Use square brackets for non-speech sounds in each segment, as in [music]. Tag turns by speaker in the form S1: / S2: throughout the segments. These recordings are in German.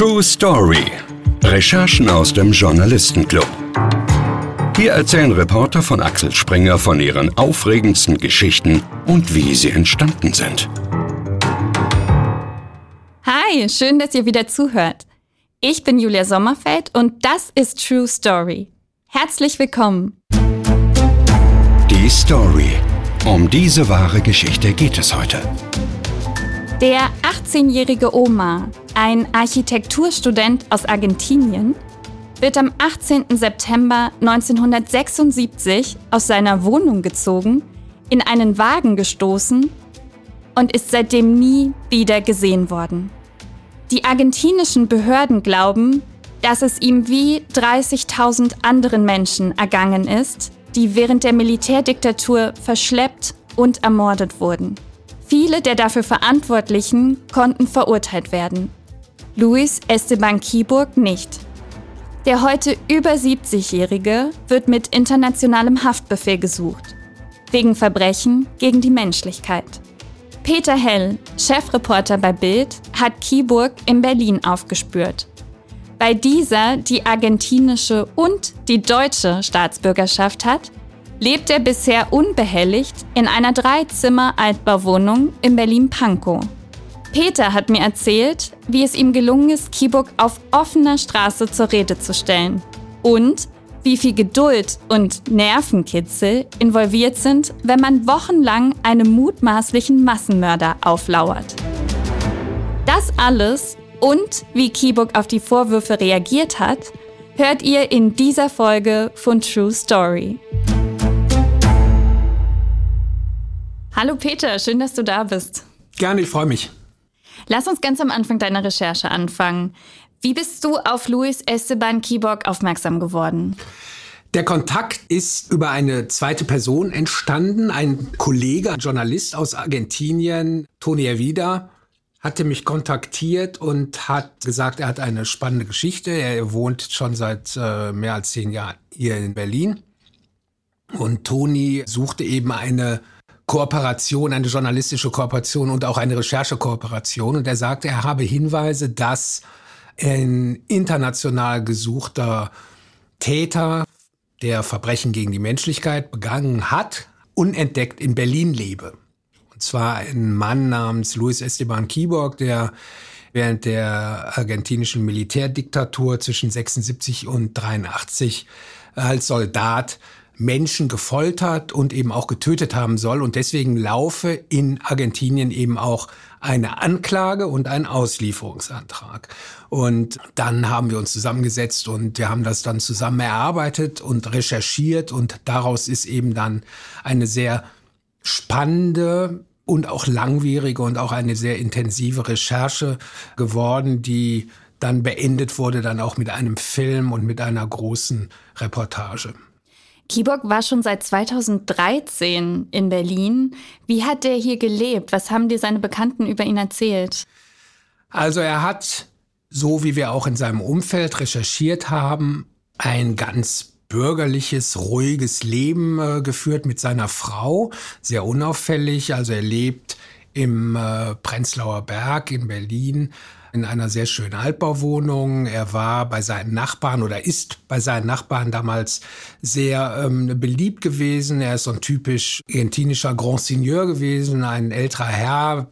S1: True Story. Recherchen aus dem Journalistenclub. Hier erzählen Reporter von Axel Springer von ihren aufregendsten Geschichten und wie sie entstanden sind.
S2: Hi, schön, dass ihr wieder zuhört. Ich bin Julia Sommerfeld und das ist True Story. Herzlich willkommen.
S1: Die Story. Um diese wahre Geschichte geht es heute.
S2: Der 18-jährige Omar, ein Architekturstudent aus Argentinien, wird am 18. September 1976 aus seiner Wohnung gezogen, in einen Wagen gestoßen und ist seitdem nie wieder gesehen worden. Die argentinischen Behörden glauben, dass es ihm wie 30.000 anderen Menschen ergangen ist, die während der Militärdiktatur verschleppt und ermordet wurden. Viele der dafür Verantwortlichen konnten verurteilt werden. Luis Esteban Kiburg nicht. Der heute über 70-Jährige wird mit internationalem Haftbefehl gesucht. Wegen Verbrechen gegen die Menschlichkeit. Peter Hell, Chefreporter bei Bild, hat Kiburg in Berlin aufgespürt. Bei dieser die argentinische und die deutsche Staatsbürgerschaft hat, lebt er bisher unbehelligt in einer Dreizimmer-Altbauwohnung in Berlin-Pankow. Peter hat mir erzählt, wie es ihm gelungen ist, Kiburg auf offener Straße zur Rede zu stellen und wie viel Geduld und Nervenkitzel involviert sind, wenn man wochenlang einem mutmaßlichen Massenmörder auflauert. Das alles und wie Kiburg auf die Vorwürfe reagiert hat, hört ihr in dieser Folge von True Story. Hallo Peter, schön, dass du da bist.
S3: Gerne, ich freue mich.
S2: Lass uns ganz am Anfang deiner Recherche anfangen. Wie bist du auf Luis Esteban Kiborg aufmerksam geworden?
S3: Der Kontakt ist über eine zweite Person entstanden. Ein Kollege, ein Journalist aus Argentinien, Tony Ervida, hatte mich kontaktiert und hat gesagt, er hat eine spannende Geschichte. Er wohnt schon seit äh, mehr als zehn Jahren hier in Berlin. Und Tony suchte eben eine Kooperation, eine journalistische Kooperation und auch eine Recherchekooperation. Und er sagte, er habe Hinweise, dass ein international gesuchter Täter, der Verbrechen gegen die Menschlichkeit begangen hat, unentdeckt in Berlin lebe. Und zwar ein Mann namens Luis Esteban Kiborg, der während der argentinischen Militärdiktatur zwischen 76 und 83 als Soldat Menschen gefoltert und eben auch getötet haben soll. Und deswegen laufe in Argentinien eben auch eine Anklage und ein Auslieferungsantrag. Und dann haben wir uns zusammengesetzt und wir haben das dann zusammen erarbeitet und recherchiert und daraus ist eben dann eine sehr spannende und auch langwierige und auch eine sehr intensive Recherche geworden, die dann beendet wurde, dann auch mit einem Film und mit einer großen Reportage.
S2: Kiborg war schon seit 2013 in Berlin. Wie hat er hier gelebt? Was haben dir seine Bekannten über ihn erzählt?
S3: Also er hat, so wie wir auch in seinem Umfeld recherchiert haben, ein ganz bürgerliches, ruhiges Leben äh, geführt mit seiner Frau, sehr unauffällig. Also er lebt im äh, Prenzlauer Berg in Berlin, in einer sehr schönen Altbauwohnung. Er war bei seinen Nachbarn oder ist bei seinen Nachbarn damals sehr ähm, beliebt gewesen. Er ist so ein typisch argentinischer Grand Seigneur gewesen, ein älterer Herr,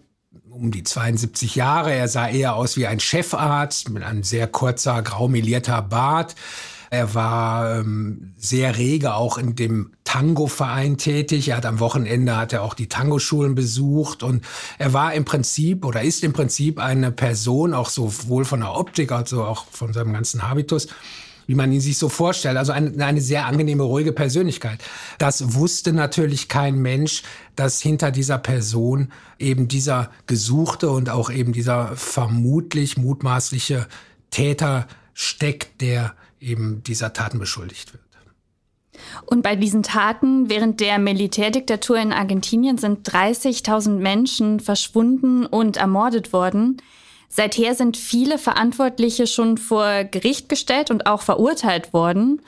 S3: um die 72 Jahre. Er sah eher aus wie ein Chefarzt mit einem sehr kurzer, graumelierter Bart. Er war ähm, sehr rege auch in dem Tango-Verein tätig. Er hat am Wochenende hat er auch die Tango-Schulen besucht und er war im Prinzip oder ist im Prinzip eine Person, auch sowohl von der Optik als auch von seinem ganzen Habitus, wie man ihn sich so vorstellt. Also eine, eine sehr angenehme, ruhige Persönlichkeit. Das wusste natürlich kein Mensch, dass hinter dieser Person eben dieser gesuchte und auch eben dieser vermutlich mutmaßliche Täter steckt, der eben dieser Taten beschuldigt wird.
S2: Und bei diesen Taten während der Militärdiktatur in Argentinien sind 30.000 Menschen verschwunden und ermordet worden. Seither sind viele Verantwortliche schon vor Gericht gestellt und auch verurteilt worden.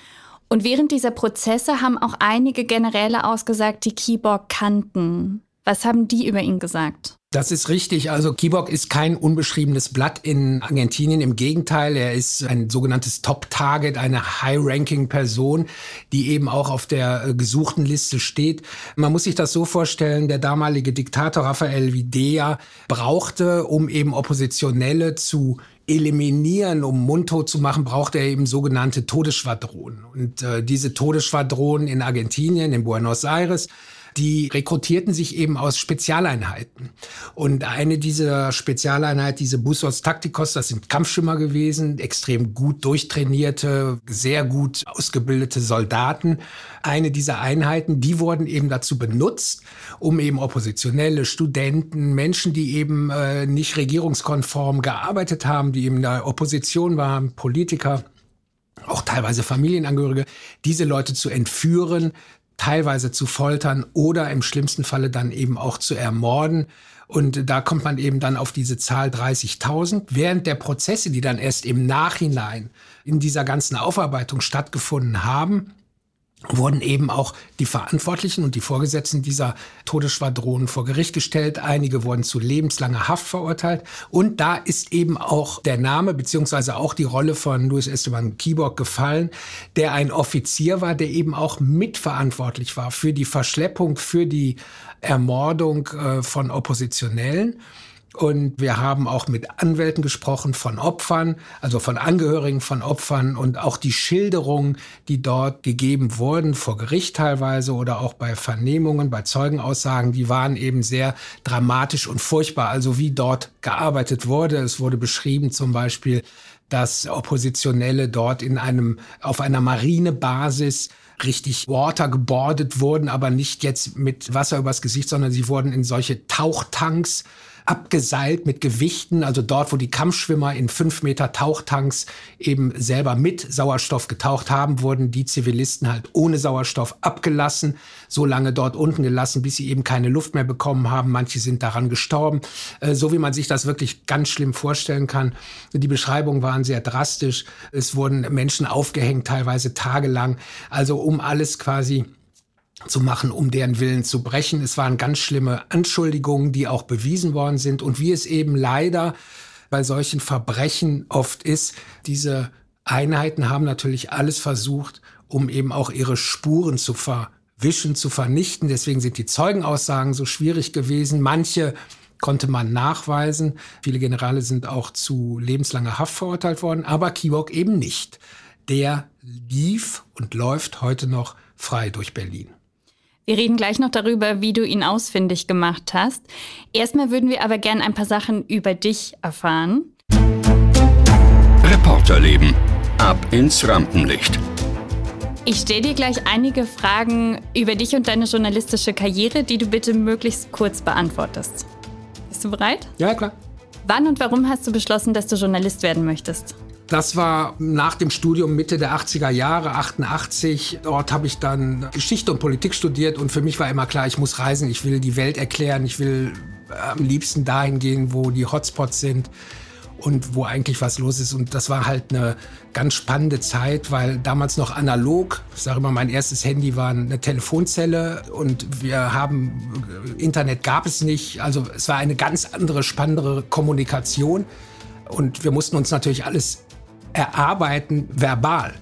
S2: Und während dieser Prozesse haben auch einige Generäle ausgesagt, die Keyboard kannten. Was haben die über ihn gesagt?
S3: Das ist richtig. Also Kibok ist kein unbeschriebenes Blatt in Argentinien. Im Gegenteil, er ist ein sogenanntes Top-Target, eine High-Ranking-Person, die eben auch auf der äh, gesuchten Liste steht. Man muss sich das so vorstellen, der damalige Diktator Rafael Videa brauchte, um eben Oppositionelle zu eliminieren, um mundtot zu machen, brauchte er eben sogenannte Todesschwadronen. Und äh, diese Todesschwadronen in Argentinien, in Buenos Aires, die rekrutierten sich eben aus Spezialeinheiten. Und eine dieser Spezialeinheiten, diese Busos Taktikos, das sind Kampfschwimmer gewesen, extrem gut durchtrainierte, sehr gut ausgebildete Soldaten. Eine dieser Einheiten, die wurden eben dazu benutzt, um eben Oppositionelle, Studenten, Menschen, die eben äh, nicht regierungskonform gearbeitet haben, die eben in der Opposition waren, Politiker, auch teilweise Familienangehörige, diese Leute zu entführen, teilweise zu foltern oder im schlimmsten Falle dann eben auch zu ermorden. Und da kommt man eben dann auf diese Zahl 30.000. Während der Prozesse, die dann erst im Nachhinein in dieser ganzen Aufarbeitung stattgefunden haben, wurden eben auch die Verantwortlichen und die Vorgesetzten dieser Todesschwadronen vor Gericht gestellt. Einige wurden zu lebenslanger Haft verurteilt. Und da ist eben auch der Name beziehungsweise auch die Rolle von Luis Esteban Kibok gefallen, der ein Offizier war, der eben auch mitverantwortlich war für die Verschleppung, für die Ermordung äh, von Oppositionellen. Und wir haben auch mit Anwälten gesprochen von Opfern, also von Angehörigen von Opfern und auch die Schilderungen, die dort gegeben wurden, vor Gericht teilweise oder auch bei Vernehmungen, bei Zeugenaussagen, die waren eben sehr dramatisch und furchtbar. Also wie dort gearbeitet wurde. Es wurde beschrieben zum Beispiel, dass Oppositionelle dort in einem, auf einer Marinebasis richtig watergebordet wurden, aber nicht jetzt mit Wasser übers Gesicht, sondern sie wurden in solche Tauchtanks abgeseilt mit Gewichten, also dort, wo die Kampfschwimmer in fünf Meter Tauchtanks eben selber mit Sauerstoff getaucht haben, wurden die Zivilisten halt ohne Sauerstoff abgelassen, so lange dort unten gelassen, bis sie eben keine Luft mehr bekommen haben. Manche sind daran gestorben, äh, so wie man sich das wirklich ganz schlimm vorstellen kann. Die Beschreibungen waren sehr drastisch. Es wurden Menschen aufgehängt, teilweise tagelang. Also um alles quasi zu machen, um deren Willen zu brechen. Es waren ganz schlimme Anschuldigungen, die auch bewiesen worden sind. Und wie es eben leider bei solchen Verbrechen oft ist, diese Einheiten haben natürlich alles versucht, um eben auch ihre Spuren zu verwischen, zu vernichten. Deswegen sind die Zeugenaussagen so schwierig gewesen. Manche konnte man nachweisen. Viele Generale sind auch zu lebenslanger Haft verurteilt worden, aber Kiwok eben nicht. Der lief und läuft heute noch frei durch Berlin.
S2: Wir reden gleich noch darüber, wie du ihn ausfindig gemacht hast. Erstmal würden wir aber gern ein paar Sachen über dich erfahren.
S1: Reporterleben. Ab ins Rampenlicht.
S2: Ich stelle dir gleich einige Fragen über dich und deine journalistische Karriere, die du bitte möglichst kurz beantwortest. Bist du bereit?
S3: Ja, klar.
S2: Wann und warum hast du beschlossen, dass du Journalist werden möchtest?
S3: Das war nach dem Studium Mitte der 80er Jahre, 88. Dort habe ich dann Geschichte und Politik studiert und für mich war immer klar, ich muss reisen, ich will die Welt erklären, ich will am liebsten dahin gehen, wo die Hotspots sind und wo eigentlich was los ist. Und das war halt eine ganz spannende Zeit, weil damals noch analog, ich sage immer, mein erstes Handy war eine Telefonzelle und wir haben, Internet gab es nicht. Also es war eine ganz andere, spannendere Kommunikation. Und wir mussten uns natürlich alles erarbeiten verbal.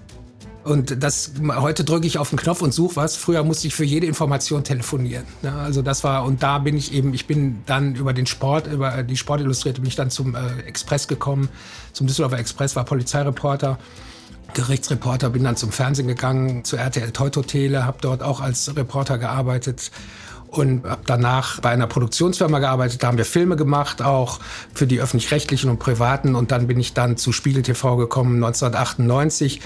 S3: Und das heute drücke ich auf den Knopf und suche was. Früher musste ich für jede Information telefonieren. Ja, also das war und da bin ich eben. Ich bin dann über den Sport, über die Sportillustrierte, bin ich dann zum äh, Express gekommen, zum Düsseldorfer Express, war Polizeireporter. Gerichtsreporter, bin dann zum Fernsehen gegangen, zu RTL Teuto Tele, habe dort auch als Reporter gearbeitet und habe danach bei einer Produktionsfirma gearbeitet. Da haben wir Filme gemacht, auch für die öffentlich-rechtlichen und privaten. Und dann bin ich dann zu Spiegel TV gekommen 1998.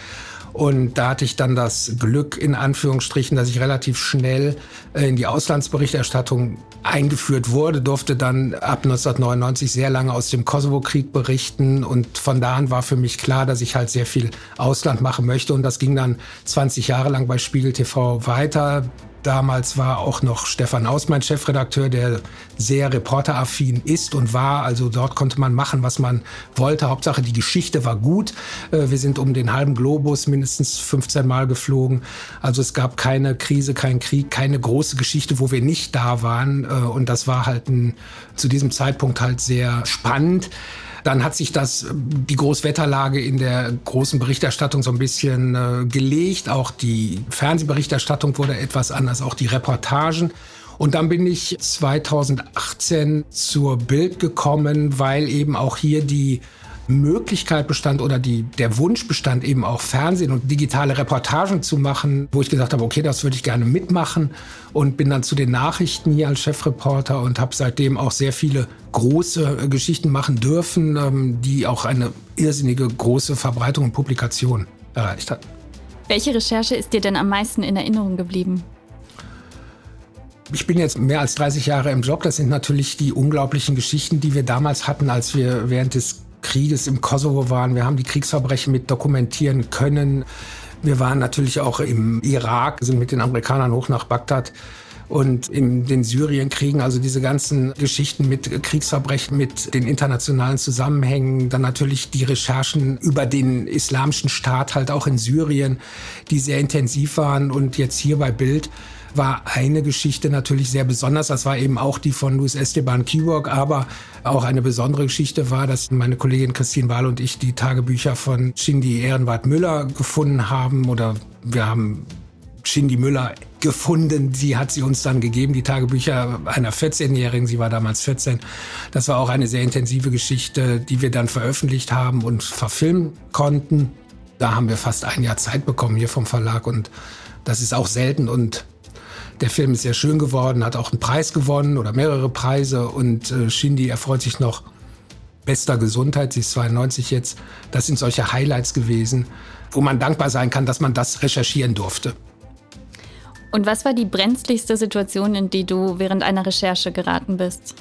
S3: Und da hatte ich dann das Glück, in Anführungsstrichen, dass ich relativ schnell äh, in die Auslandsberichterstattung eingeführt wurde, durfte dann ab 1999 sehr lange aus dem Kosovo-Krieg berichten. Und von da an war für mich klar, dass ich halt sehr viel Ausland machen möchte. Und das ging dann 20 Jahre lang bei Spiegel TV weiter, Damals war auch noch Stefan Aus mein Chefredakteur, der sehr reporteraffin ist und war. Also dort konnte man machen, was man wollte. Hauptsache, die Geschichte war gut. Äh, wir sind um den halben Globus mindestens 15 Mal geflogen. Also es gab keine Krise, keinen Krieg, keine große Geschichte, wo wir nicht da waren. Äh, und das war halt ein, zu diesem Zeitpunkt halt sehr spannend. Dann hat sich das, die Großwetterlage in der großen Berichterstattung so ein bisschen äh, gelegt. Auch die Fernsehberichterstattung wurde etwas anders, auch die Reportagen. Und dann bin ich 2018 zur Bild gekommen, weil eben auch hier die Möglichkeit bestand oder die, der Wunsch bestand, eben auch Fernsehen und digitale Reportagen zu machen, wo ich gesagt habe, okay, das würde ich gerne mitmachen und bin dann zu den Nachrichten hier als Chefreporter und habe seitdem auch sehr viele große äh, Geschichten machen dürfen, ähm, die auch eine irrsinnige große Verbreitung und Publikation erreicht hat.
S2: Welche Recherche ist dir denn am meisten in Erinnerung geblieben?
S3: Ich bin jetzt mehr als 30 Jahre im Job. Das sind natürlich die unglaublichen Geschichten, die wir damals hatten, als wir während des Krieges im Kosovo waren. Wir haben die Kriegsverbrechen mit dokumentieren können. Wir waren natürlich auch im Irak, sind mit den Amerikanern hoch nach Bagdad und in den Syrienkriegen, also diese ganzen Geschichten mit Kriegsverbrechen, mit den internationalen Zusammenhängen, dann natürlich die Recherchen über den islamischen Staat halt auch in Syrien, die sehr intensiv waren und jetzt hier bei Bild war eine Geschichte natürlich sehr besonders. Das war eben auch die von Luis Esteban Kiborg, aber auch eine besondere Geschichte war, dass meine Kollegin Christine Wahl und ich die Tagebücher von Shindy Ehrenwart Müller gefunden haben oder wir haben Shindy Müller gefunden. Sie hat sie uns dann gegeben, die Tagebücher einer 14-Jährigen. Sie war damals 14. Das war auch eine sehr intensive Geschichte, die wir dann veröffentlicht haben und verfilmen konnten. Da haben wir fast ein Jahr Zeit bekommen hier vom Verlag und das ist auch selten und der Film ist sehr schön geworden, hat auch einen Preis gewonnen oder mehrere Preise und äh, Shindy erfreut sich noch bester Gesundheit. Sie ist 92 jetzt. Das sind solche Highlights gewesen, wo man dankbar sein kann, dass man das recherchieren durfte.
S2: Und was war die brenzligste Situation, in die du während einer Recherche geraten bist?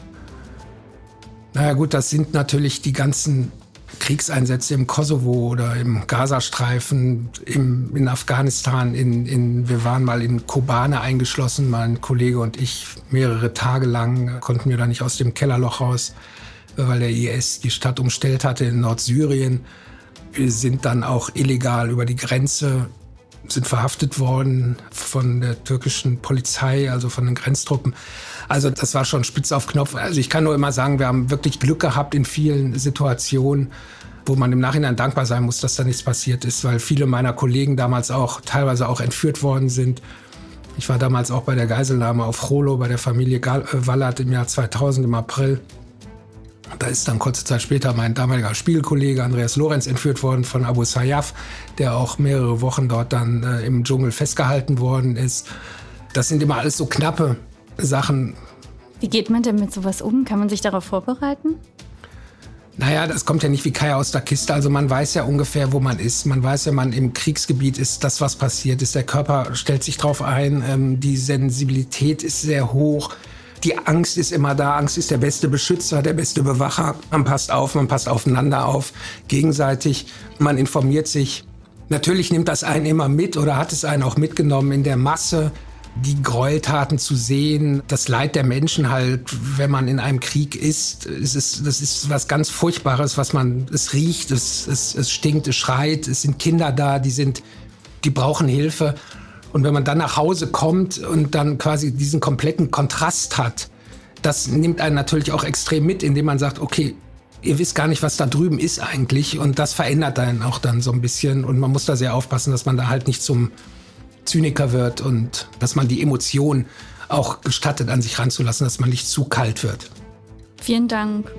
S3: Naja gut, das sind natürlich die ganzen Kriegseinsätze im Kosovo oder im Gazastreifen, im, in Afghanistan, in, in, wir waren mal in Kobane eingeschlossen, mein Kollege und ich, mehrere Tage lang konnten wir da nicht aus dem Kellerloch raus, weil der IS die Stadt umstellt hatte in Nordsyrien. Wir sind dann auch illegal über die Grenze, sind verhaftet worden von der türkischen Polizei, also von den Grenztruppen. Also das war schon spitz auf Knopf. Also ich kann nur immer sagen, wir haben wirklich Glück gehabt in vielen Situationen, wo man im Nachhinein dankbar sein muss, dass da nichts passiert ist, weil viele meiner Kollegen damals auch teilweise auch entführt worden sind. Ich war damals auch bei der Geiselnahme auf Cholo bei der Familie äh, Wallert im Jahr 2000 im April. Da ist dann kurze Zeit später mein damaliger Spielkollege Andreas Lorenz entführt worden von Abu Sayyaf, der auch mehrere Wochen dort dann äh, im Dschungel festgehalten worden ist. Das sind immer alles so knappe Sachen.
S2: Wie geht man denn mit sowas um? Kann man sich darauf vorbereiten?
S3: Naja, das kommt ja nicht wie Kai aus der Kiste. Also man weiß ja ungefähr, wo man ist. Man weiß ja, man im Kriegsgebiet ist, das, was passiert ist. Der Körper stellt sich drauf ein. Ähm, die Sensibilität ist sehr hoch. Die Angst ist immer da. Angst ist der beste Beschützer, der beste Bewacher. Man passt auf, man passt aufeinander auf, gegenseitig. Man informiert sich. Natürlich nimmt das einen immer mit oder hat es einen auch mitgenommen in der Masse die Gräueltaten zu sehen, das Leid der Menschen halt, wenn man in einem Krieg ist, es ist das ist was ganz Furchtbares, was man, es riecht, es, es, es stinkt, es schreit, es sind Kinder da, die sind, die brauchen Hilfe. Und wenn man dann nach Hause kommt und dann quasi diesen kompletten Kontrast hat, das nimmt einen natürlich auch extrem mit, indem man sagt, okay, ihr wisst gar nicht, was da drüben ist eigentlich. Und das verändert einen auch dann so ein bisschen. Und man muss da sehr aufpassen, dass man da halt nicht zum Zyniker wird und dass man die Emotionen auch gestattet, an sich ranzulassen, dass man nicht zu kalt wird.
S2: Vielen Dank.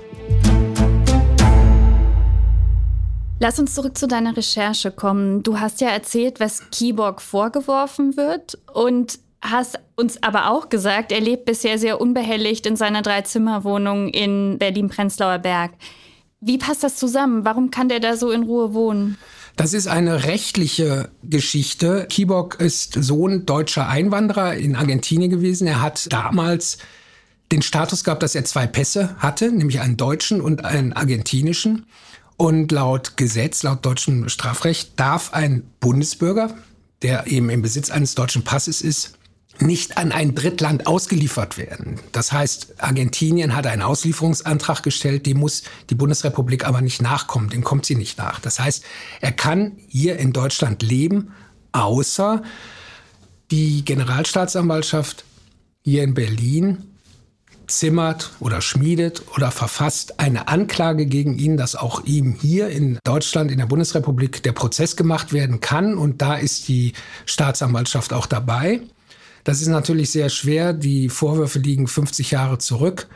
S2: Lass uns zurück zu deiner Recherche kommen. Du hast ja erzählt, was Keyborg vorgeworfen wird und hast uns aber auch gesagt, er lebt bisher sehr unbehelligt in seiner Dreizimmerwohnung in Berlin-Prenzlauer Berg. Wie passt das zusammen? Warum kann der da so in Ruhe wohnen?
S3: Das ist eine rechtliche Geschichte. Kibok ist Sohn deutscher Einwanderer in Argentinien gewesen. Er hat damals den Status gehabt, dass er zwei Pässe hatte, nämlich einen deutschen und einen argentinischen. Und laut Gesetz, laut deutschem Strafrecht, darf ein Bundesbürger, der eben im Besitz eines deutschen Passes ist, nicht an ein Drittland ausgeliefert werden. Das heißt, Argentinien hat einen Auslieferungsantrag gestellt, dem muss die Bundesrepublik aber nicht nachkommen, dem kommt sie nicht nach. Das heißt, er kann hier in Deutschland leben, außer die Generalstaatsanwaltschaft hier in Berlin zimmert oder schmiedet oder verfasst eine Anklage gegen ihn, dass auch ihm hier in Deutschland, in der Bundesrepublik, der Prozess gemacht werden kann. Und da ist die Staatsanwaltschaft auch dabei. Das ist natürlich sehr schwer. Die Vorwürfe liegen 50 Jahre zurück.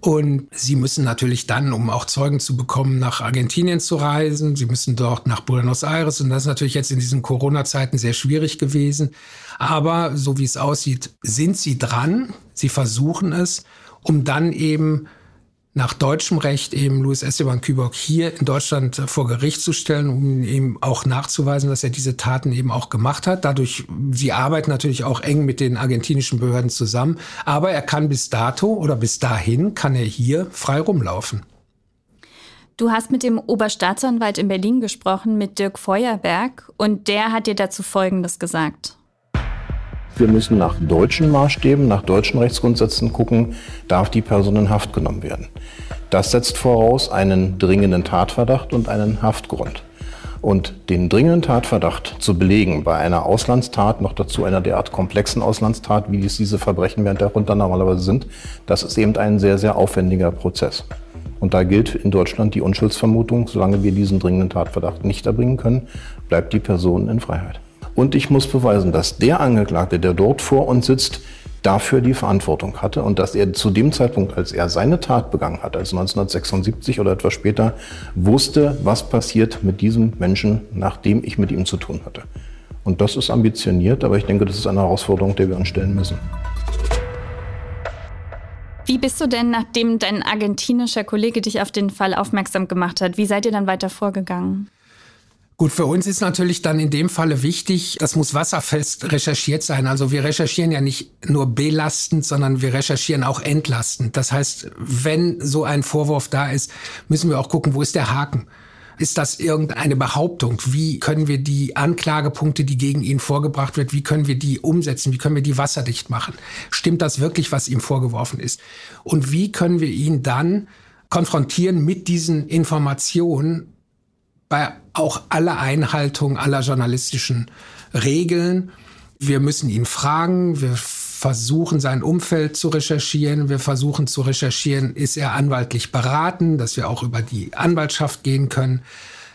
S3: Und sie müssen natürlich dann, um auch Zeugen zu bekommen, nach Argentinien zu reisen. Sie müssen dort nach Buenos Aires. Und das ist natürlich jetzt in diesen Corona-Zeiten sehr schwierig gewesen. Aber so wie es aussieht, sind sie dran. Sie versuchen es, um dann eben nach deutschem Recht eben Luis Esteban Kübock hier in Deutschland vor Gericht zu stellen, um ihm auch nachzuweisen, dass er diese Taten eben auch gemacht hat. Dadurch, sie arbeiten natürlich auch eng mit den argentinischen Behörden zusammen, aber er kann bis dato oder bis dahin kann er hier frei rumlaufen.
S2: Du hast mit dem Oberstaatsanwalt in Berlin gesprochen, mit Dirk Feuerberg, und der hat dir dazu Folgendes gesagt.
S4: Wir müssen nach deutschen Maßstäben, nach deutschen Rechtsgrundsätzen gucken, darf die Person in Haft genommen werden. Das setzt voraus einen dringenden Tatverdacht und einen Haftgrund. Und den dringenden Tatverdacht zu belegen bei einer Auslandstat, noch dazu einer derart komplexen Auslandstat, wie es diese Verbrechen während der Runter normalerweise sind, das ist eben ein sehr, sehr aufwendiger Prozess. Und da gilt in Deutschland die Unschuldsvermutung, solange wir diesen dringenden Tatverdacht nicht erbringen können, bleibt die Person in Freiheit. Und ich muss beweisen, dass der Angeklagte, der dort vor uns sitzt, dafür die Verantwortung hatte und dass er zu dem Zeitpunkt, als er seine Tat begangen hat, also 1976 oder etwas später, wusste, was passiert mit diesem Menschen, nachdem ich mit ihm zu tun hatte. Und das ist ambitioniert, aber ich denke, das ist eine Herausforderung, der wir uns stellen müssen.
S2: Wie bist du denn, nachdem dein argentinischer Kollege dich auf den Fall aufmerksam gemacht hat, wie seid ihr dann weiter vorgegangen?
S3: Gut, für uns ist natürlich dann in dem Falle wichtig, das muss wasserfest recherchiert sein. Also wir recherchieren ja nicht nur belastend, sondern wir recherchieren auch entlastend. Das heißt, wenn so ein Vorwurf da ist, müssen wir auch gucken, wo ist der Haken? Ist das irgendeine Behauptung? Wie können wir die Anklagepunkte, die gegen ihn vorgebracht wird, wie können wir die umsetzen? Wie können wir die wasserdicht machen? Stimmt das wirklich, was ihm vorgeworfen ist? Und wie können wir ihn dann konfrontieren mit diesen Informationen bei auch aller Einhaltung aller journalistischen Regeln. Wir müssen ihn fragen, wir versuchen sein Umfeld zu recherchieren, wir versuchen zu recherchieren, ist er anwaltlich beraten, dass wir auch über die Anwaltschaft gehen können.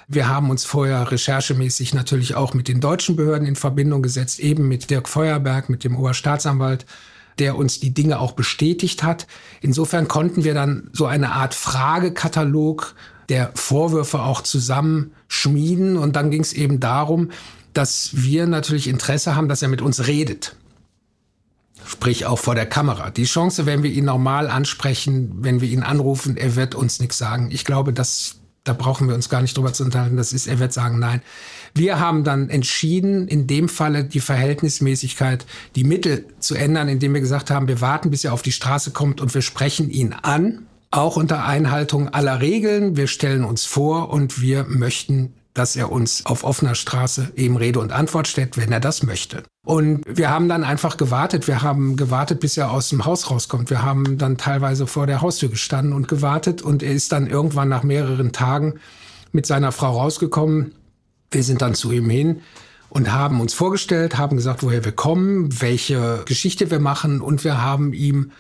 S3: Wir haben uns vorher recherchemäßig natürlich auch mit den deutschen Behörden in Verbindung gesetzt, eben mit Dirk Feuerberg, mit dem Oberstaatsanwalt, der uns die Dinge auch bestätigt hat. Insofern konnten wir dann so eine Art Fragekatalog der Vorwürfe auch zusammenschmieden. Und dann ging es eben darum, dass wir natürlich Interesse haben, dass er mit uns redet. Sprich auch vor der Kamera. Die Chance, wenn wir ihn normal ansprechen, wenn wir ihn anrufen, er wird uns nichts sagen. Ich glaube, das, da brauchen wir uns gar nicht drüber zu unterhalten. Das ist, er wird sagen, nein. Wir haben dann entschieden, in dem Falle die Verhältnismäßigkeit, die Mittel zu ändern, indem wir gesagt haben, wir warten, bis er auf die Straße kommt und wir sprechen ihn an auch unter Einhaltung aller Regeln. Wir stellen uns vor und wir möchten, dass er uns auf offener Straße eben Rede und Antwort stellt, wenn er das möchte. Und wir haben dann einfach gewartet. Wir haben gewartet, bis er aus dem Haus rauskommt. Wir haben dann teilweise vor der Haustür gestanden und gewartet. Und er ist dann irgendwann nach mehreren Tagen mit seiner Frau rausgekommen. Wir sind dann zu ihm hin und haben uns vorgestellt, haben gesagt, woher wir kommen, welche Geschichte wir machen. Und wir haben ihm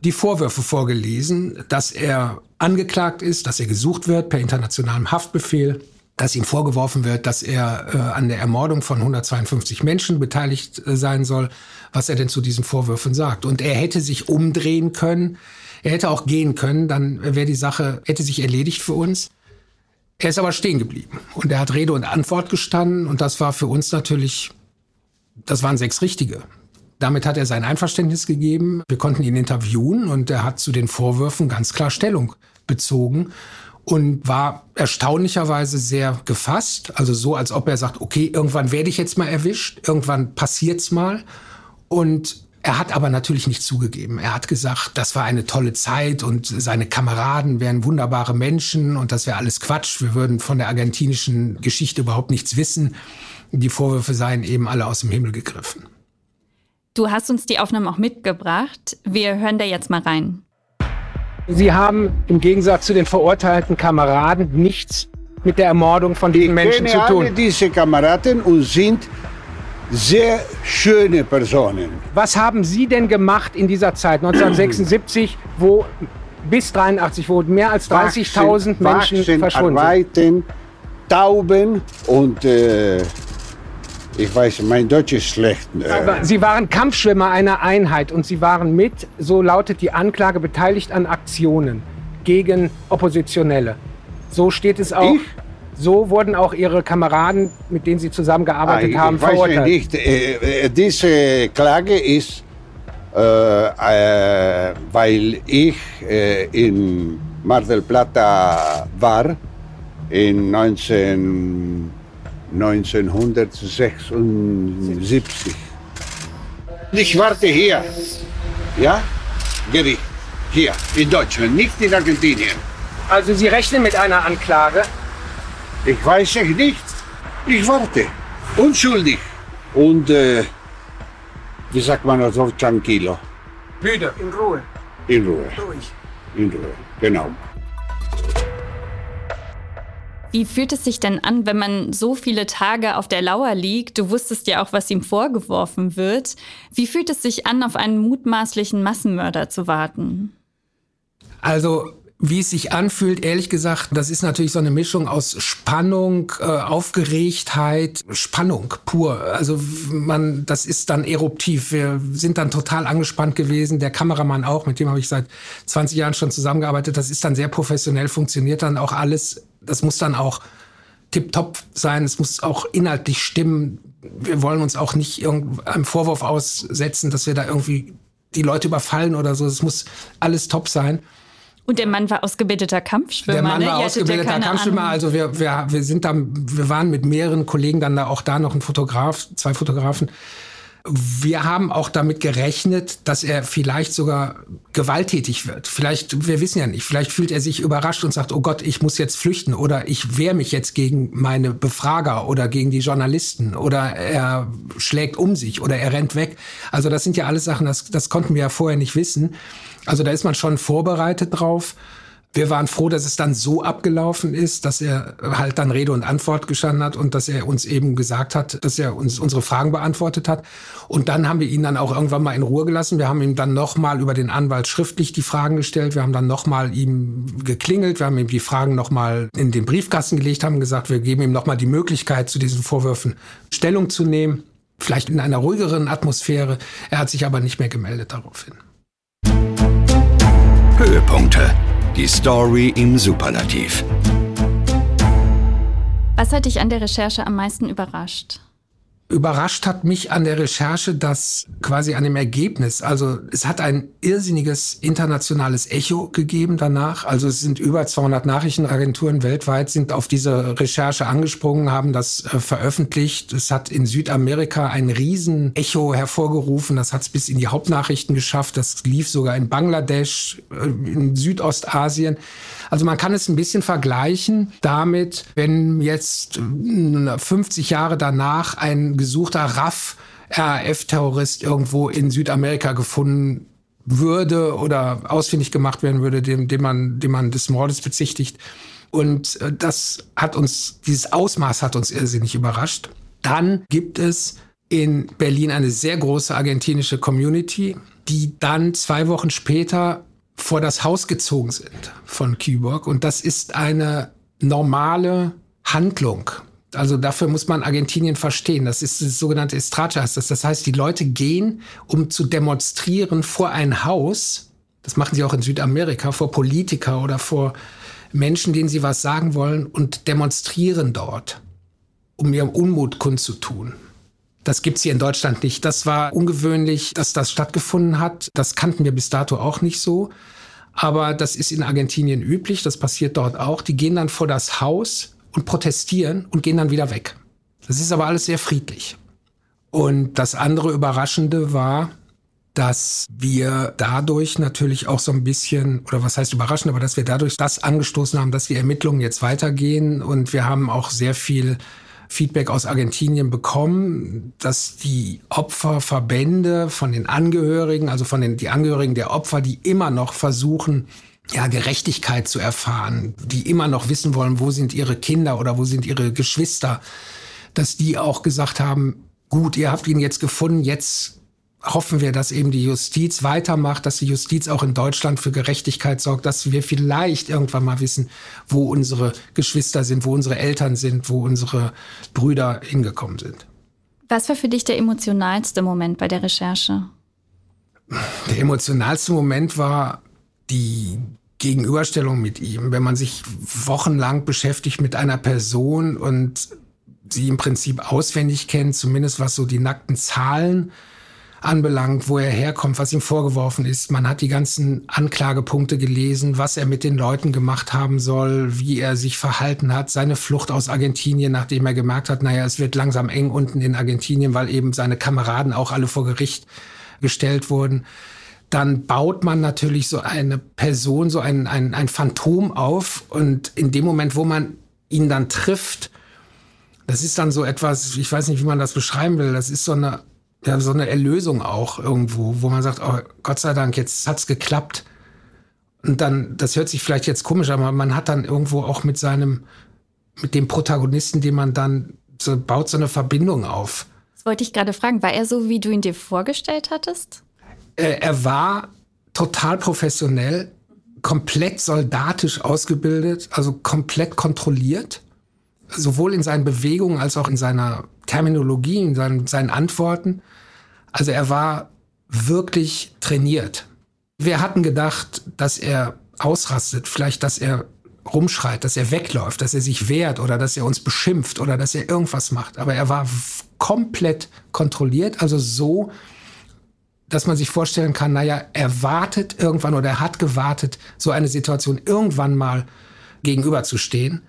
S3: die Vorwürfe vorgelesen, dass er angeklagt ist, dass er gesucht wird per internationalem Haftbefehl, dass ihm vorgeworfen wird, dass er äh, an der Ermordung von 152 Menschen beteiligt äh, sein soll, was er denn zu diesen Vorwürfen sagt. Und er hätte sich umdrehen können, er hätte auch gehen können, dann wäre die Sache, hätte sich erledigt für uns. Er ist aber stehen geblieben und er hat Rede und Antwort gestanden und das war für uns natürlich, das waren sechs richtige. Damit hat er sein Einverständnis gegeben. Wir konnten ihn interviewen und er hat zu den Vorwürfen ganz klar Stellung bezogen und war erstaunlicherweise sehr gefasst. Also so, als ob er sagt, okay, irgendwann werde ich jetzt mal erwischt, irgendwann passiert's mal. Und er hat aber natürlich nicht zugegeben. Er hat gesagt, das war eine tolle Zeit und seine Kameraden wären wunderbare Menschen und das wäre alles Quatsch. Wir würden von der argentinischen Geschichte überhaupt nichts wissen. Die Vorwürfe seien eben alle aus dem Himmel gegriffen.
S2: Du hast uns die Aufnahmen auch mitgebracht. Wir hören da jetzt mal rein.
S3: Sie haben im Gegensatz zu den verurteilten Kameraden nichts mit der Ermordung von diesen Menschen zu tun.
S5: alle diese Kameraden und sind sehr schöne Personen.
S3: Was haben Sie denn gemacht in dieser Zeit, 1976, wo bis 83, wo mehr als 30.000 Menschen verschwunden sind?
S5: arbeiten, Tauben und äh, ich weiß, mein Deutsch ist schlecht. Äh,
S3: Aber Sie waren Kampfschwimmer einer Einheit und Sie waren mit, so lautet die Anklage, beteiligt an Aktionen gegen Oppositionelle. So steht es auch.
S5: Ich?
S3: So wurden auch Ihre Kameraden, mit denen Sie zusammengearbeitet
S5: Ah,
S3: haben,
S5: ich weiß ja
S3: verurteilt.
S5: nicht. Äh, äh, diese Klage ist, äh, weil ich äh, in Mar del Plata war in 19, 1976. Ich warte hier, ja, Gericht, hier in Deutschland, nicht in Argentinien.
S3: Also Sie rechnen mit einer Anklage.
S5: Ich weiß es nicht. Ich warte. Unschuldig. Und, äh, wie sagt man das auf tranquilo?
S3: Müde. In Ruhe.
S5: In Ruhe.
S3: Ruhig.
S5: In Ruhe. Genau.
S2: Wie fühlt es sich denn an, wenn man so viele Tage auf der Lauer liegt? Du wusstest ja auch, was ihm vorgeworfen wird. Wie fühlt es sich an, auf einen mutmaßlichen Massenmörder zu warten?
S3: Also, wie es sich anfühlt, ehrlich gesagt, das ist natürlich so eine Mischung aus Spannung, äh, Aufgeregtheit, Spannung pur. Also man, das ist dann eruptiv. Wir sind dann total angespannt gewesen. Der Kameramann auch, mit dem habe ich seit 20 Jahren schon zusammengearbeitet. Das ist dann sehr professionell, funktioniert dann auch alles. Das muss dann auch tipptopp sein. Es muss auch inhaltlich stimmen. Wir wollen uns auch nicht irgendeinem Vorwurf aussetzen, dass wir da irgendwie die Leute überfallen oder so. Es muss alles top sein.
S2: Und der Mann war ausgebildeter Kampfschwimmer.
S3: Der Mann
S2: ne?
S3: war
S2: Ihr
S3: ausgebildeter Kampfschwimmer.
S2: Ahnung.
S3: Also wir, wir, wir sind da, wir waren mit mehreren Kollegen dann da auch da noch ein Fotograf, zwei Fotografen. Wir haben auch damit gerechnet, dass er vielleicht sogar gewalttätig wird. Vielleicht, wir wissen ja nicht, vielleicht fühlt er sich überrascht und sagt, oh Gott, ich muss jetzt flüchten oder ich wehre mich jetzt gegen meine Befrager oder gegen die Journalisten oder er schlägt um sich oder er rennt weg. Also das sind ja alles Sachen, das, das konnten wir ja vorher nicht wissen. Also da ist man schon vorbereitet drauf. Wir waren froh, dass es dann so abgelaufen ist, dass er halt dann Rede und Antwort gestanden hat und dass er uns eben gesagt hat, dass er uns unsere Fragen beantwortet hat. Und dann haben wir ihn dann auch irgendwann mal in Ruhe gelassen. Wir haben ihm dann nochmal über den Anwalt schriftlich die Fragen gestellt. Wir haben dann nochmal ihm geklingelt. Wir haben ihm die Fragen nochmal in den Briefkasten gelegt, haben gesagt, wir geben ihm nochmal die Möglichkeit, zu diesen Vorwürfen Stellung zu nehmen. Vielleicht in einer ruhigeren Atmosphäre. Er hat sich aber nicht mehr gemeldet daraufhin.
S1: Höhepunkte. Die Story im Superlativ.
S2: Was hat dich an der Recherche am meisten überrascht?
S3: Überrascht hat mich an der Recherche, dass quasi an dem Ergebnis, also es hat ein irrsinniges internationales Echo gegeben danach. Also es sind über 200 Nachrichtenagenturen weltweit sind auf diese Recherche angesprungen, haben das äh, veröffentlicht. Es hat in Südamerika ein riesen Echo hervorgerufen. Das hat es bis in die Hauptnachrichten geschafft. Das lief sogar in Bangladesch, äh, in Südostasien. Also man kann es ein bisschen vergleichen damit, wenn jetzt äh, 50 Jahre danach ein gesuchter RAF RAF-Terrorist irgendwo in Südamerika gefunden würde oder ausfindig gemacht werden würde, dem, dem man, dem man des Mordes bezichtigt. Und äh, das hat uns, dieses Ausmaß hat uns irrsinnig überrascht. Dann gibt es in Berlin eine sehr große argentinische Community, die dann zwei Wochen später vor das Haus gezogen sind von Kyborg. Und das ist eine normale Handlung. Also dafür muss man Argentinien verstehen. Das ist das sogenannte Estracha. Das heißt, die Leute gehen, um zu demonstrieren vor ein Haus. Das machen sie auch in Südamerika, vor Politiker oder vor Menschen, denen sie was sagen wollen und demonstrieren dort, um ihrem Unmut kundzutun. Das gibt's hier in Deutschland nicht. Das war ungewöhnlich, dass das stattgefunden hat. Das kannten wir bis dato auch nicht so. Aber das ist in Argentinien üblich. Das passiert dort auch. Die gehen dann vor das Haus und protestieren und gehen dann wieder weg. Das ist aber alles sehr friedlich. Und das andere Überraschende war, dass wir dadurch natürlich auch so ein bisschen, oder was heißt überraschend, aber dass wir dadurch das angestoßen haben, dass die Ermittlungen jetzt weitergehen und wir haben auch sehr viel Feedback aus Argentinien bekommen, dass die Opferverbände von den Angehörigen, also von den die Angehörigen der Opfer, die immer noch versuchen, ja, Gerechtigkeit zu erfahren, die immer noch wissen wollen, wo sind ihre Kinder oder wo sind ihre Geschwister, dass die auch gesagt haben, gut, ihr habt ihn jetzt gefunden, jetzt hoffen wir, dass eben die Justiz weitermacht, dass die Justiz auch in Deutschland für Gerechtigkeit sorgt, dass wir vielleicht irgendwann mal wissen, wo unsere Geschwister sind, wo unsere Eltern sind, wo unsere Brüder hingekommen sind.
S2: Was war für dich der emotionalste Moment bei der Recherche?
S3: Der emotionalste Moment war die Gegenüberstellung mit ihm, wenn man sich wochenlang beschäftigt mit einer Person und sie im Prinzip auswendig kennt, zumindest was so die nackten Zahlen anbelangt, wo er herkommt, was ihm vorgeworfen ist. Man hat die ganzen Anklagepunkte gelesen, was er mit den Leuten gemacht haben soll, wie er sich verhalten hat, seine Flucht aus Argentinien, nachdem er gemerkt hat, naja, es wird langsam eng unten in Argentinien, weil eben seine Kameraden auch alle vor Gericht gestellt wurden. Dann baut man natürlich so eine Person, so ein, ein, ein Phantom auf. Und in dem Moment, wo man ihn dann trifft, das ist dann so etwas, ich weiß nicht, wie man das beschreiben will, das ist so eine ja, so eine Erlösung auch irgendwo, wo man sagt, oh, Gott sei Dank, jetzt hat's geklappt. Und dann, das hört sich vielleicht jetzt komisch, aber man hat dann irgendwo auch mit seinem, mit dem Protagonisten, den man dann so baut, so eine Verbindung auf.
S2: Das wollte ich gerade fragen. War er so, wie du ihn dir vorgestellt hattest?
S3: Äh, er war total professionell, komplett soldatisch ausgebildet, also komplett kontrolliert, sowohl in seinen Bewegungen als auch in seiner Terminologie, in seinen, seinen Antworten. Also er war wirklich trainiert. Wir hatten gedacht, dass er ausrastet, vielleicht, dass er rumschreit, dass er wegläuft, dass er sich wehrt oder dass er uns beschimpft oder dass er irgendwas macht. Aber er war komplett kontrolliert, also so, dass man sich vorstellen kann, naja, er wartet irgendwann oder er hat gewartet, so eine Situation irgendwann mal gegenüberzustehen.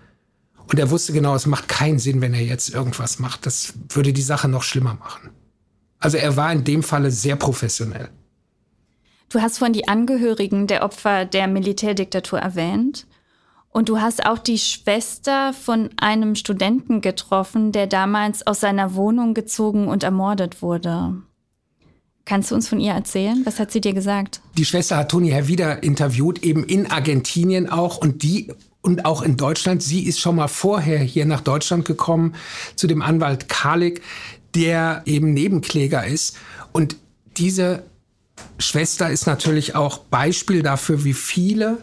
S3: Und er wusste genau, es macht keinen Sinn, wenn er jetzt irgendwas macht. Das würde die Sache noch schlimmer machen. Also er war in dem Falle sehr professionell.
S2: Du hast von die Angehörigen der Opfer der Militärdiktatur erwähnt. Und du hast auch die Schwester von einem Studenten getroffen, der damals aus seiner Wohnung gezogen und ermordet wurde. Kannst du uns von ihr erzählen? Was hat sie dir gesagt?
S3: Die Schwester hat Toni Herr wieder interviewt, eben in Argentinien auch. Und die und auch in Deutschland. Sie ist schon mal vorher hier nach Deutschland gekommen zu dem Anwalt Kalik, der eben Nebenkläger ist. Und diese Schwester ist natürlich auch Beispiel dafür, wie viele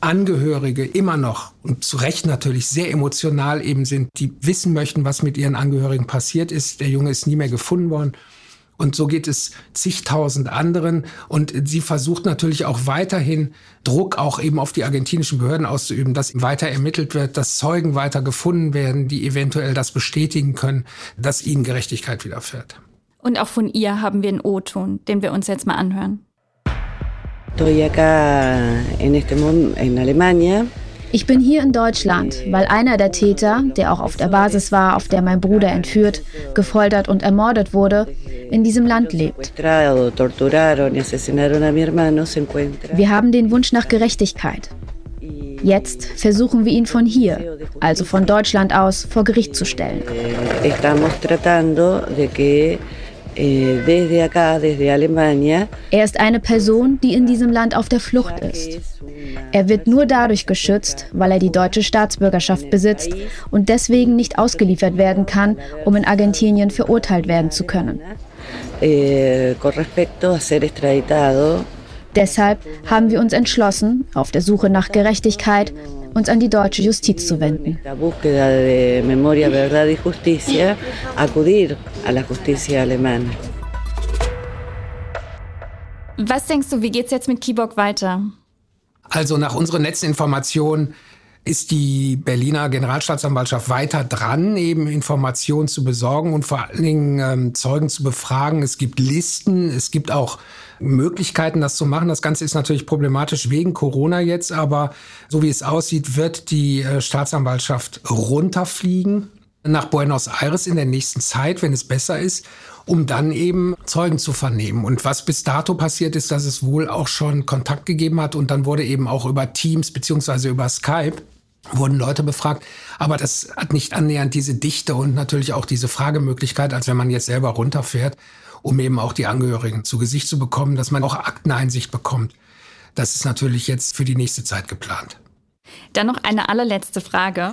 S3: Angehörige immer noch und zu Recht natürlich sehr emotional eben sind, die wissen möchten, was mit ihren Angehörigen passiert ist. Der Junge ist nie mehr gefunden worden. Und so geht es zigtausend anderen. Und sie versucht natürlich auch weiterhin Druck auch eben auf die argentinischen Behörden auszuüben, dass weiter ermittelt wird, dass Zeugen weiter gefunden werden, die eventuell das bestätigen können, dass ihnen Gerechtigkeit widerfährt.
S2: Und auch von ihr haben wir einen O-Ton, den wir uns jetzt mal anhören.
S6: Estoy acá en este en Alemania
S7: ich bin hier in Deutschland, weil einer der Täter, der auch auf der Basis war, auf der mein Bruder entführt, gefoltert und ermordet wurde, in diesem Land lebt. Wir haben den Wunsch nach Gerechtigkeit. Jetzt versuchen wir ihn von hier, also von Deutschland aus, vor Gericht zu stellen. Eh, er ist eine Person, die in diesem Land auf der Flucht ist. Er wird nur dadurch geschützt, weil er die deutsche Staatsbürgerschaft besitzt und deswegen nicht ausgeliefert werden kann, um in Argentinien verurteilt werden zu können. Eh, Deshalb haben wir uns entschlossen, auf der Suche nach Gerechtigkeit uns an die deutsche Justiz zu wenden.
S2: Was denkst du, wie geht es jetzt mit Kibok weiter?
S3: Also nach unseren letzten Informationen ist die Berliner Generalstaatsanwaltschaft weiter dran, eben Informationen zu besorgen und vor allen Dingen ähm, Zeugen zu befragen. Es gibt Listen, es gibt auch Möglichkeiten, das zu machen. Das Ganze ist natürlich problematisch wegen Corona jetzt, aber so wie es aussieht, wird die äh, Staatsanwaltschaft runterfliegen nach Buenos Aires in der nächsten Zeit, wenn es besser ist, um dann eben Zeugen zu vernehmen. Und was bis dato passiert ist, dass es wohl auch schon Kontakt gegeben hat und dann wurde eben auch über Teams beziehungsweise über Skype wurden Leute befragt. Aber das hat nicht annähernd diese Dichte und natürlich auch diese Fragemöglichkeit, als wenn man jetzt selber runterfährt, um eben auch die Angehörigen zu Gesicht zu bekommen, dass man auch Akteneinsicht bekommt. Das ist natürlich jetzt für die nächste Zeit geplant.
S2: Dann noch eine allerletzte Frage.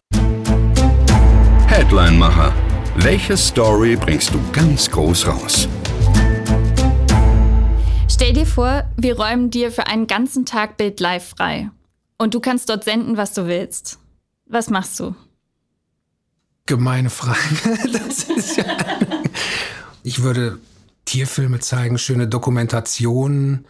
S1: Headline-Macher. Welche Story bringst du ganz groß raus?
S2: Stell dir vor, wir räumen dir für einen ganzen Tag Bild live frei. Und du kannst dort senden, was du willst. Was machst du?
S3: Gemeine Frage. [laughs] Das ist ja ich würde Tierfilme zeigen, schöne Dokumentationen.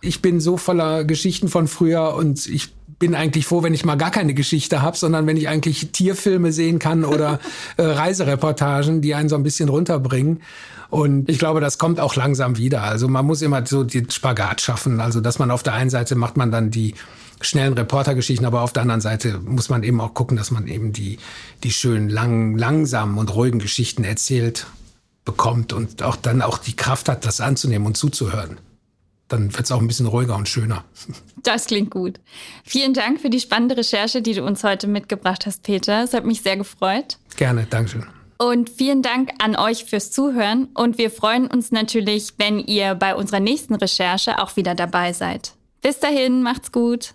S3: Ich bin so voller Geschichten von früher und ich bin eigentlich froh, wenn ich mal gar keine Geschichte habe, sondern wenn ich eigentlich Tierfilme sehen kann oder [laughs] äh, Reisereportagen, die einen so ein bisschen runterbringen. Und ich glaube, das kommt auch langsam wieder. Also man muss immer so den Spagat schaffen. Also dass man auf der einen Seite macht man dann die schnellen Reportergeschichten, aber auf der anderen Seite muss man eben auch gucken, dass man eben die, die schönen, langen, langsamen und ruhigen Geschichten erzählt bekommt und auch dann auch die Kraft hat, das anzunehmen und zuzuhören. Dann wird es auch ein bisschen ruhiger und schöner. [laughs]
S2: Das klingt gut. Vielen Dank für die spannende Recherche, die du uns heute mitgebracht hast, Peter. Es hat mich sehr gefreut.
S3: Gerne, Dankeschön.
S2: Und vielen Dank an euch fürs Zuhören. Und wir freuen uns natürlich, wenn ihr bei unserer nächsten Recherche auch wieder dabei seid. Bis dahin, macht's gut.